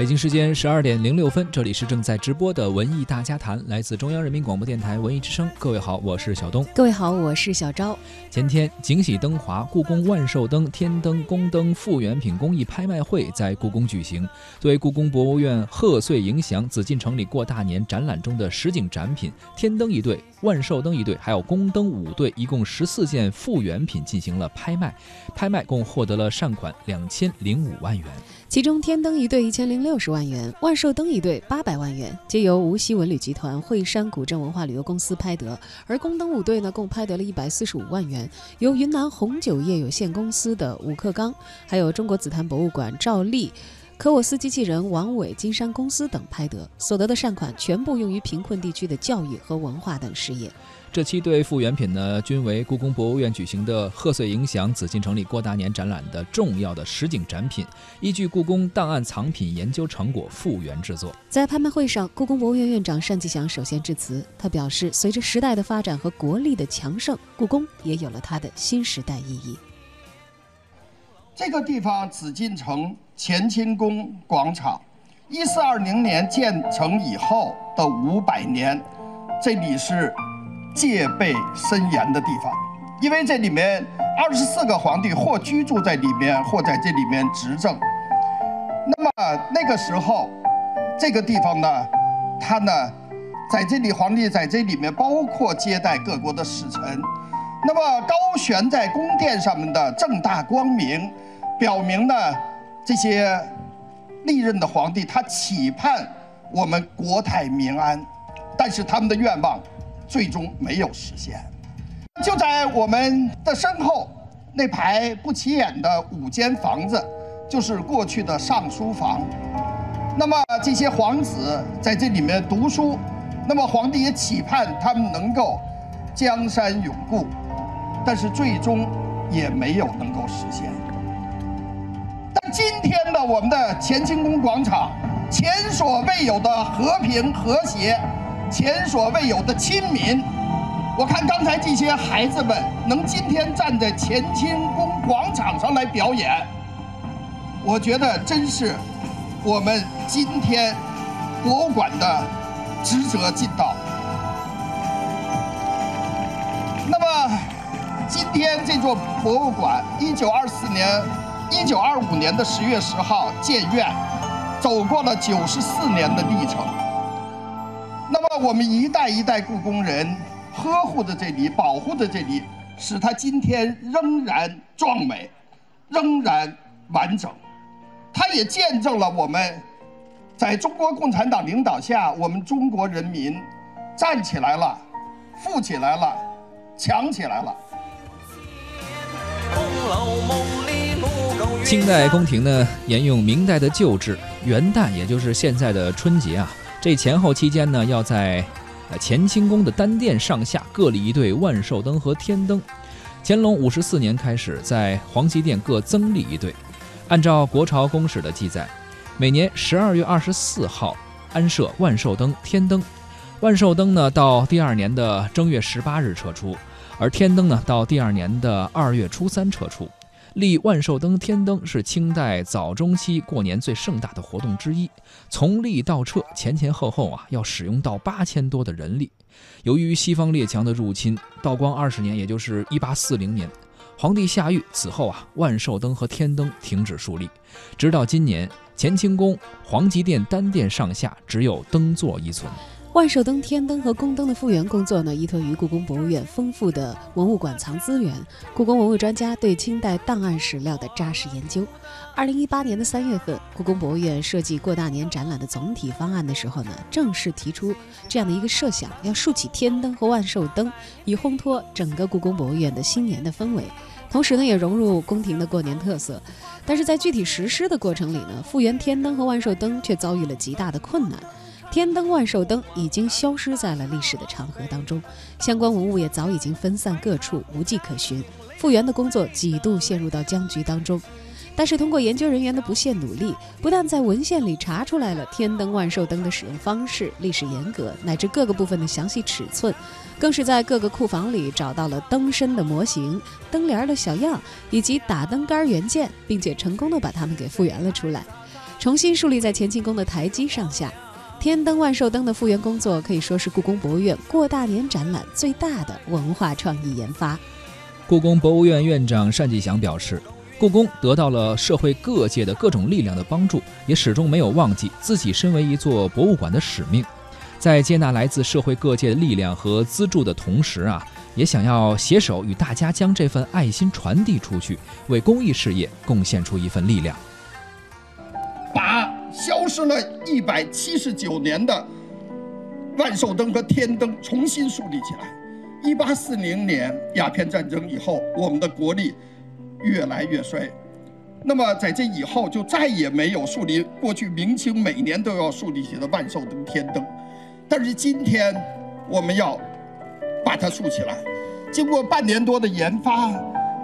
北京时间十二点零六分，这里是正在直播的文艺大家谈，来自中央人民广播电台文艺之声。各位好，我是小东。各位好，我是小昭。前天，景喜灯华故宫万寿灯、天灯、宫灯复原品工艺拍卖会在故宫举行。作为故宫博物院贺岁迎祥紫禁城里过大年展览中的实景展品，天灯一对，万寿灯一对，还有宫灯五对，一共十四件复原品进行了拍卖。拍卖共获得了善款两千零五万元。其中天灯一对一千零六十万元，万寿灯一对八百万元，皆由无锡文旅集团惠山古镇文化旅游公司拍得；而宫灯五对呢，共拍得了一百四十五万元，由云南红酒业有限公司的吴克刚，还有中国紫檀博物馆赵丽。科沃斯机器人王伟金山公司等拍得，所得的善款全部用于贫困地区的教育和文化等事业。这七对复原品呢，均为故宫博物院举行的贺岁迎祥紫禁城里过大年展览的重要的实景展品，依据故宫档案藏品研究成果复原制作。在拍卖会上，故宫博物院院长单霁翔首先致辞，他表示，随着时代的发展和国力的强盛，故宫也有了它的新时代意义。这个地方紫禁城。乾清宫广场，一四二零年建成以后的五百年，这里是戒备森严的地方，因为这里面二十四个皇帝或居住在里面，或在这里面执政。那么那个时候，这个地方呢，他呢，在这里皇帝在这里面，包括接待各国的使臣。那么高悬在宫殿上面的正大光明，表明呢。这些历任的皇帝，他期盼我们国泰民安，但是他们的愿望最终没有实现。就在我们的身后那排不起眼的五间房子，就是过去的上书房。那么这些皇子在这里面读书，那么皇帝也期盼他们能够江山永固，但是最终也没有能够实现。但今天的我们的乾清宫广场，前所未有的和平和谐，前所未有的亲民。我看刚才这些孩子们能今天站在乾清宫广场上来表演，我觉得真是我们今天博物馆的职责尽到。那么，今天这座博物馆，一九二四年。一九二五年的十月十号建院，走过了九十四年的历程。我们一代一代故宫人呵护着这里，保护着这里，使它今天仍然壮美，仍然完整。它也见证了我们在中国共产党领导下，我们中国人民站起来了，富起来了，强起来了。清代宫廷呢，沿用明代的旧制，元旦也就是现在的春节啊，这前后期间呢，要在呃乾清宫的单殿上下各立一对万寿灯和天灯。乾隆五十四年开始，在皇极殿各增立一对。按照国朝宫史的记载，每年十二月二十四号安设万寿灯、天灯。万寿灯呢，到第二年的正月十八日撤出，而天灯呢，到第二年的二月初三撤出。立万寿灯、天灯是清代早中期过年最盛大的活动之一，从立到撤前前后后啊，要使用到八千多的人力。由于西方列强的入侵，道光二十年，也就是一八四零年，皇帝下狱，此后啊，万寿灯和天灯停止树立，直到今年，乾清宫皇极殿单殿上下只有灯座一存。万寿灯、天灯和宫灯的复原工作呢，依托于故宫博物院丰富的文物馆藏资源，故宫文物专家对清代档案史料的扎实研究。二零一八年的三月份，故宫博物院设计过大年展览的总体方案的时候呢，正式提出这样的一个设想：要竖起天灯和万寿灯，以烘托整个故宫博物院的新年的氛围，同时呢，也融入宫廷的过年特色。但是在具体实施的过程里呢，复原天灯和万寿灯却遭遇了极大的困难。天灯万寿灯已经消失在了历史的长河当中，相关文物也早已经分散各处，无迹可寻。复原的工作几度陷入到僵局当中。但是通过研究人员的不懈努力，不但在文献里查出来了天灯万寿灯的使用方式、历史沿革乃至各个部分的详细尺寸，更是在各个库房里找到了灯身的模型、灯帘的小样以及打灯杆原件，并且成功的把它们给复原了出来。重新树立在乾清宫的台基上下。天灯万寿灯的复原工作可以说是故宫博物院过大年展览最大的文化创意研发。故宫博物院院长单霁翔表示，故宫得到了社会各界的各种力量的帮助，也始终没有忘记自己身为一座博物馆的使命。在接纳来自社会各界的力量和资助的同时啊，也想要携手与大家将这份爱心传递出去，为公益事业贡献出一份力量。消失了一百七十九年的万寿灯和天灯重新树立起来。一八四零年鸦片战争以后，我们的国力越来越衰。那么在这以后，就再也没有树立过去明清每年都要树立起的万寿灯、天灯。但是今天，我们要把它竖起来。经过半年多的研发，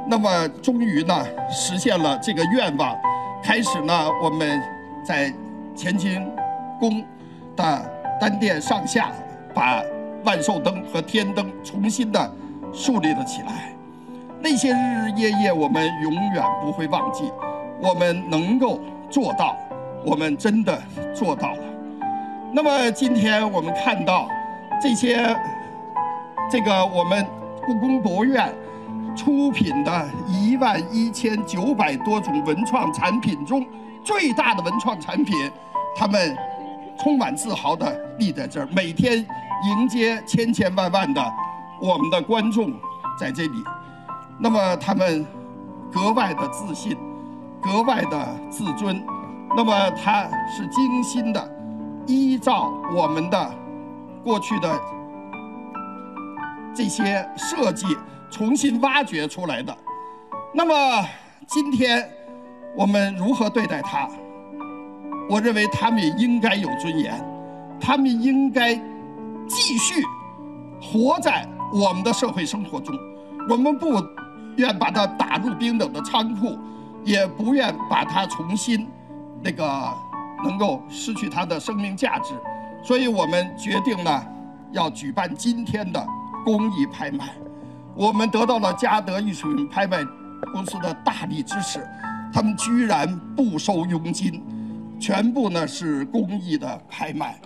那么终于呢实现了这个愿望。开始呢，我们。在乾清宫的丹殿上下，把万寿灯和天灯重新的树立了起来。那些日日夜夜，我们永远不会忘记。我们能够做到，我们真的做到了。那么今天我们看到这些，这个我们故宫博物院出品的一万一千九百多种文创产品中。最大的文创产品，他们充满自豪地立在这儿，每天迎接千千万万的我们的观众在这里。那么他们格外的自信，格外的自尊。那么他是精心的依照我们的过去的这些设计重新挖掘出来的。那么今天。我们如何对待他？我认为他们也应该有尊严，他们应该继续活在我们的社会生活中。我们不愿把他打入冰冷的仓库，也不愿把他重新那个能够失去他的生命价值。所以我们决定呢，要举办今天的公益拍卖。我们得到了嘉德艺术品拍卖公司的大力支持。他们居然不收佣金，全部呢是公益的拍卖。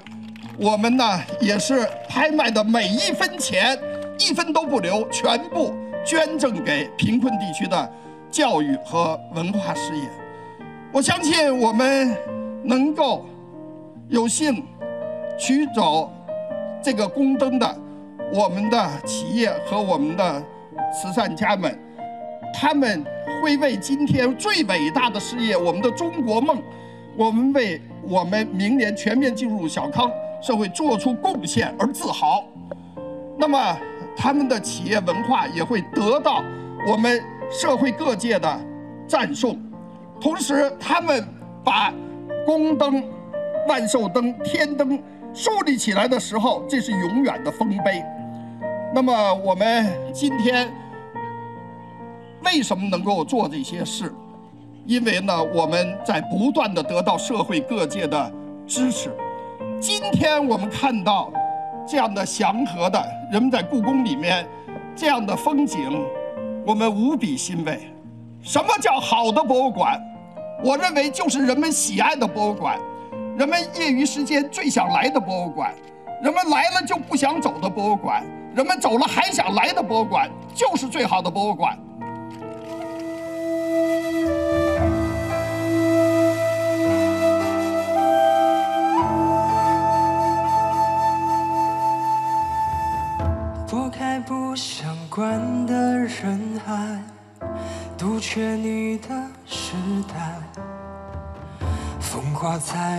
我们呢也是拍卖的每一分钱，一分都不留，全部捐赠给贫困地区的教育和文化事业。我相信我们能够有幸取走这个宫灯的，我们的企业和我们的慈善家们，他们。会为今天最伟大的事业——我们的中国梦，我们为我们明年全面进入小康社会做出贡献而自豪。那么，他们的企业文化也会得到我们社会各界的赞颂。同时，他们把宫灯、万寿灯、天灯树立起来的时候，这是永远的丰碑。那么，我们今天。为什么能够做这些事？因为呢，我们在不断的得到社会各界的支持。今天我们看到这样的祥和的人们在故宫里面这样的风景，我们无比欣慰。什么叫好的博物馆？我认为就是人们喜爱的博物馆，人们业余时间最想来的博物馆，人们来了就不想走的博物馆，人们走了还想来的博物馆，就是最好的博物馆。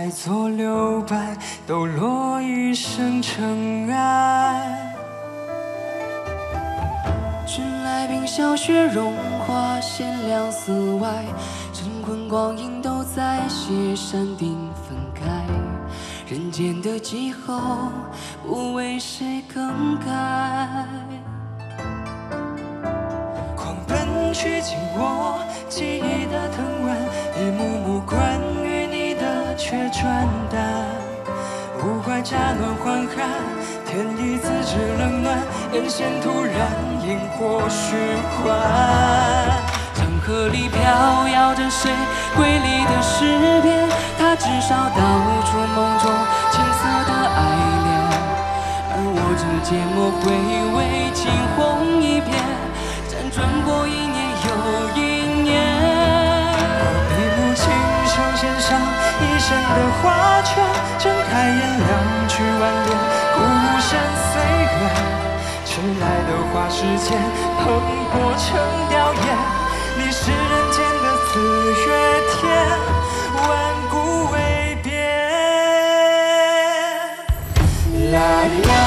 华在左留白，抖落一身尘埃。君来冰消雪融化，贤良寺外，晨昏光影都在写山顶分开。人间的气候，不为谁更改。狂奔去紧握记忆的藤的却转淡。无怪乍暖还寒，天意自知冷暖，眼线突然萤火虚幻。江河里飘摇着谁瑰丽的诗篇？它。至少道出梦中青涩的爱恋，而我只缄默回味，惊鸿一瞥，辗转过一年又一生的花圈，睁开眼两曲挽联，孤身岁月。迟来的花时间，喷薄成吊唁。你是人间的四月天，万古未变。啦啦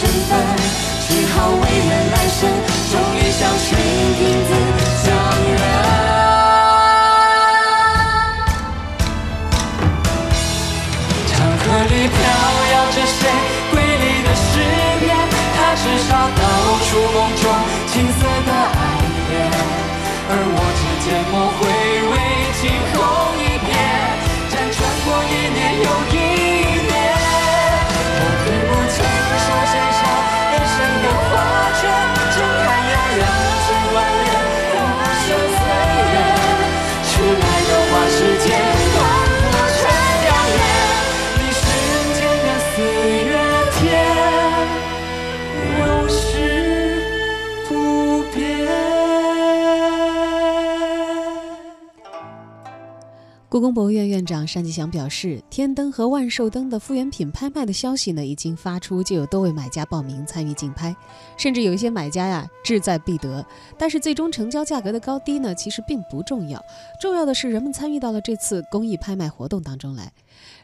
身份，只好为了来生，终于相信影子相认。长河里飘摇着谁瑰丽的诗篇，他至少道出梦中青涩的爱恋，而我故宫博物院院长单霁翔表示，天灯和万寿灯的复原品拍卖的消息呢已经发出，就有多位买家报名参与竞拍，甚至有一些买家呀志在必得。但是最终成交价格的高低呢，其实并不重要，重要的是人们参与到了这次公益拍卖活动当中来。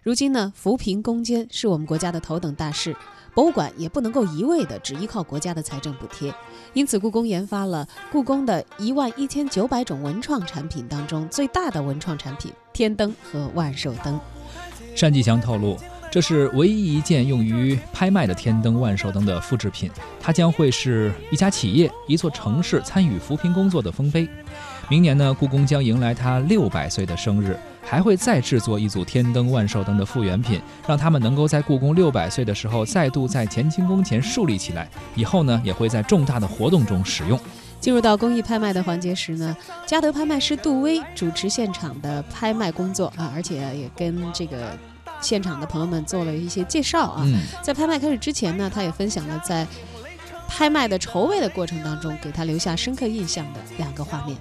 如今呢，扶贫攻坚是我们国家的头等大事，博物馆也不能够一味的只依靠国家的财政补贴，因此故宫研发了故宫的一万一千九百种文创产品当中最大的文创产品——天灯和万寿灯。单霁翔透露，这是唯一一件用于拍卖的天灯、万寿灯的复制品，它将会是一家企业、一座城市参与扶贫工作的丰碑。明年呢，故宫将迎来它六百岁的生日，还会再制作一组天灯、万寿灯的复原品，让他们能够在故宫六百岁的时候再度在乾清宫前树立起来。以后呢，也会在重大的活动中使用。进入到公益拍卖的环节时呢，嘉德拍卖师杜威主持现场的拍卖工作啊，而且也跟这个现场的朋友们做了一些介绍啊。嗯，在拍卖开始之前呢，他也分享了在拍卖的筹备的过程当中给他留下深刻印象的两个画面。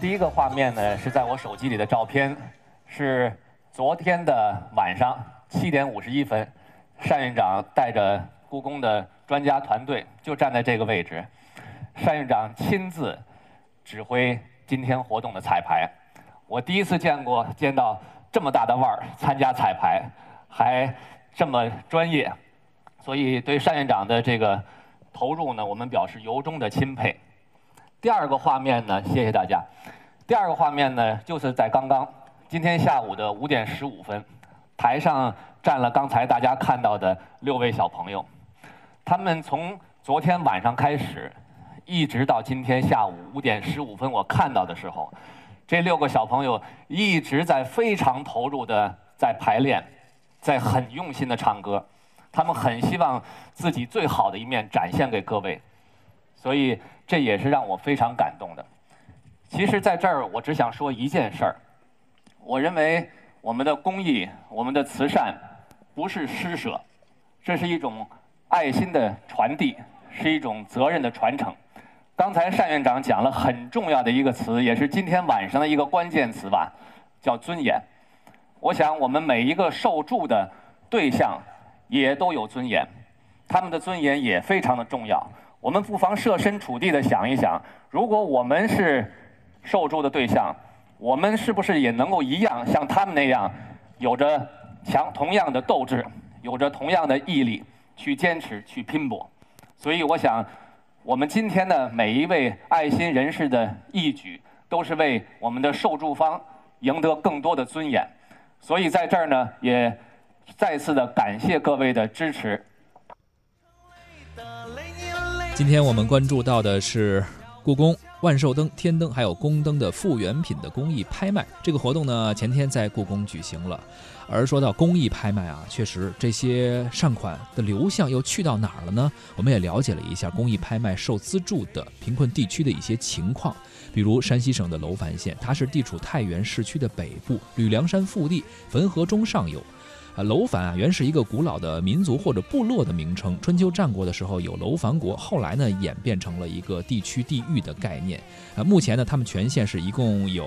第一个画面呢是在我手机里的照片，是昨天的晚上七点五十一分，单院长带着故宫的专家团队就站在这个位置，单院长亲自指挥今天活动的彩排。我第一次见过见到这么大的腕儿参加彩排，还这么专业，所以对单院长的这个投入呢，我们表示由衷的钦佩。第二个画面呢，谢谢大家。第二个画面呢，就是在刚刚今天下午的五点十五分，台上站了刚才大家看到的六位小朋友，他们从昨天晚上开始，一直到今天下午五点十五分我看到的时候，这六个小朋友一直在非常投入的在排练，在很用心的唱歌，他们很希望自己最好的一面展现给各位，所以这也是让我非常感动的。其实，在这儿我只想说一件事儿，我认为我们的公益、我们的慈善不是施舍，这是一种爱心的传递，是一种责任的传承。刚才单院长讲了很重要的一个词，也是今天晚上的一个关键词吧，叫尊严。我想我们每一个受助的对象也都有尊严，他们的尊严也非常的重要。我们不妨设身处地的想一想，如果我们是受助的对象，我们是不是也能够一样像他们那样，有着强同样的斗志，有着同样的毅力去坚持、去拼搏。所以，我想，我们今天的每一位爱心人士的义举，都是为我们的受助方赢得更多的尊严。所以，在这儿呢，也再次的感谢各位的支持。今天我们关注到的是故宫万寿灯、天灯还有宫灯的复原品的公益拍卖。这个活动呢，前天在故宫举行了。而说到公益拍卖啊，确实这些善款的流向又去到哪儿了呢？我们也了解了一下公益拍卖受资助的贫困地区的一些情况。比如山西省的娄烦县，它是地处太原市区的北部，吕梁山腹地，汾河中上游。啊，楼烦啊，原是一个古老的民族或者部落的名称。春秋战国的时候有楼烦国，后来呢演变成了一个地区地域的概念。啊，目前呢，他们全县是一共有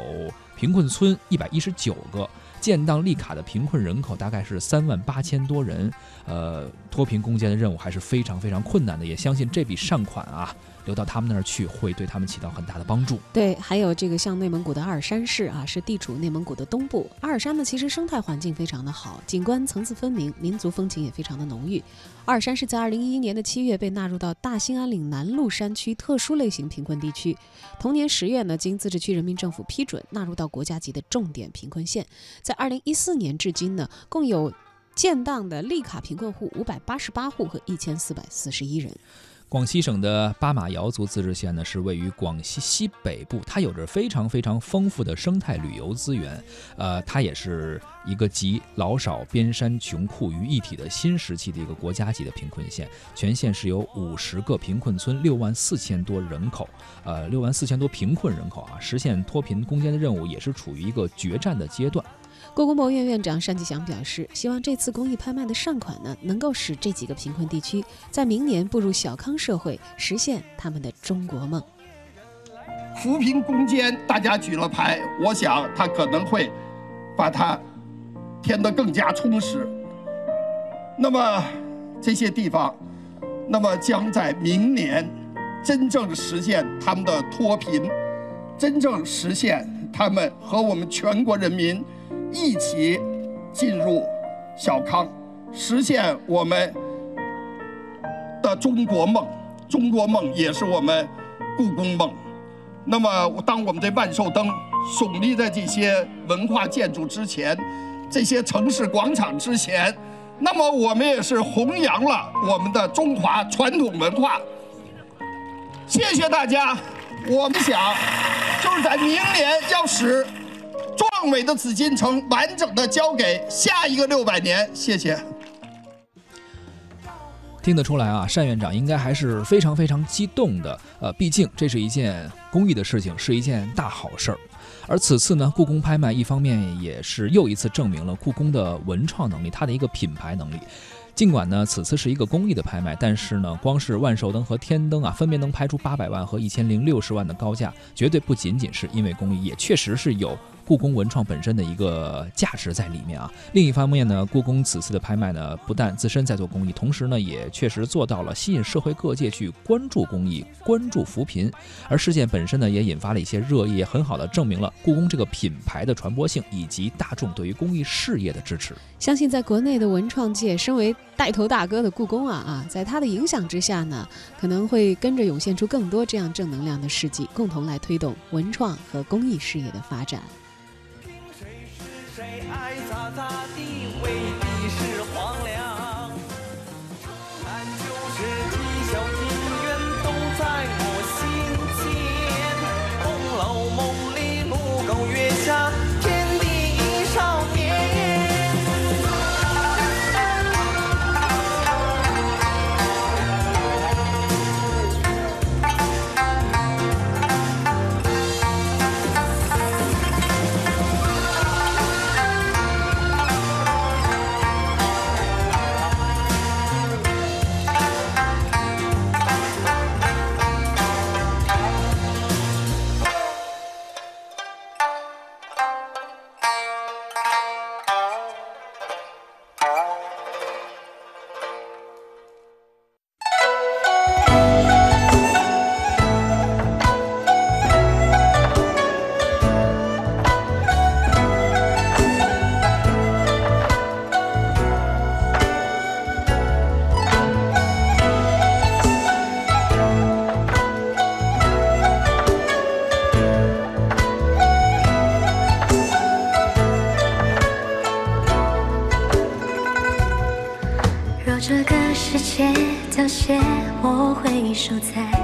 贫困村一百一十九个，建档立卡的贫困人口大概是三万八千多人。呃，脱贫攻坚的任务还是非常非常困难的，也相信这笔善款啊。流到他们那儿去，会对他们起到很大的帮助。对，还有这个像内蒙古的阿尔山市啊，是地处内蒙古的东部。阿尔山呢，其实生态环境非常的好，景观层次分明，民族风情也非常的浓郁。阿尔山是在二零一一年的七月被纳入到大兴安岭南麓山区特殊类型贫困地区，同年十月呢，经自治区人民政府批准纳入到国家级的重点贫困县。在二零一四年至今呢，共有建档的立卡贫困户五百八十八户和一千四百四十一人。广西省的巴马瑶族自治县呢，是位于广西西北部，它有着非常非常丰富的生态旅游资源。呃，它也是一个集老少边山穷库于一体的新时期的一个国家级的贫困县。全县是有五十个贫困村，六万四千多人口。呃，六万四千多贫困人口啊，实现脱贫攻坚的任务也是处于一个决战的阶段。故宫博物院院长单霁翔表示，希望这次公益拍卖的善款呢，能够使这几个贫困地区在明年步入小康社会，实现他们的中国梦。扶贫攻坚，大家举了牌，我想他可能会把它填得更加充实。那么这些地方，那么将在明年真正实现他们的脱贫，真正实现他们和我们全国人民。一起进入小康，实现我们的中国梦。中国梦也是我们故宫梦。那么，当我们这万寿灯耸立在这些文化建筑之前，这些城市广场之前，那么我们也是弘扬了我们的中华传统文化。谢谢大家。我们想，就是在明年要使。壮美的紫禁城完整的交给下一个六百年，谢谢。听得出来啊，单院长应该还是非常非常激动的。呃，毕竟这是一件公益的事情，是一件大好事儿。而此次呢，故宫拍卖一方面也是又一次证明了故宫的文创能力，它的一个品牌能力。尽管呢，此次是一个公益的拍卖，但是呢，光是万寿灯和天灯啊，分别能拍出八百万和一千零六十万的高价，绝对不仅仅是因为公益，也确实是有。故宫文创本身的一个价值在里面啊。另一方面呢，故宫此次的拍卖呢，不但自身在做公益，同时呢，也确实做到了吸引社会各界去关注公益、关注扶贫。而事件本身呢，也引发了一些热议，很好的证明了故宫这个品牌的传播性以及大众对于公益事业的支持。相信在国内的文创界，身为带头大哥的故宫啊啊，在他的影响之下呢，可能会跟着涌现出更多这样正能量的事迹，共同来推动文创和公益事业的发展。爱咋咋地未必是守在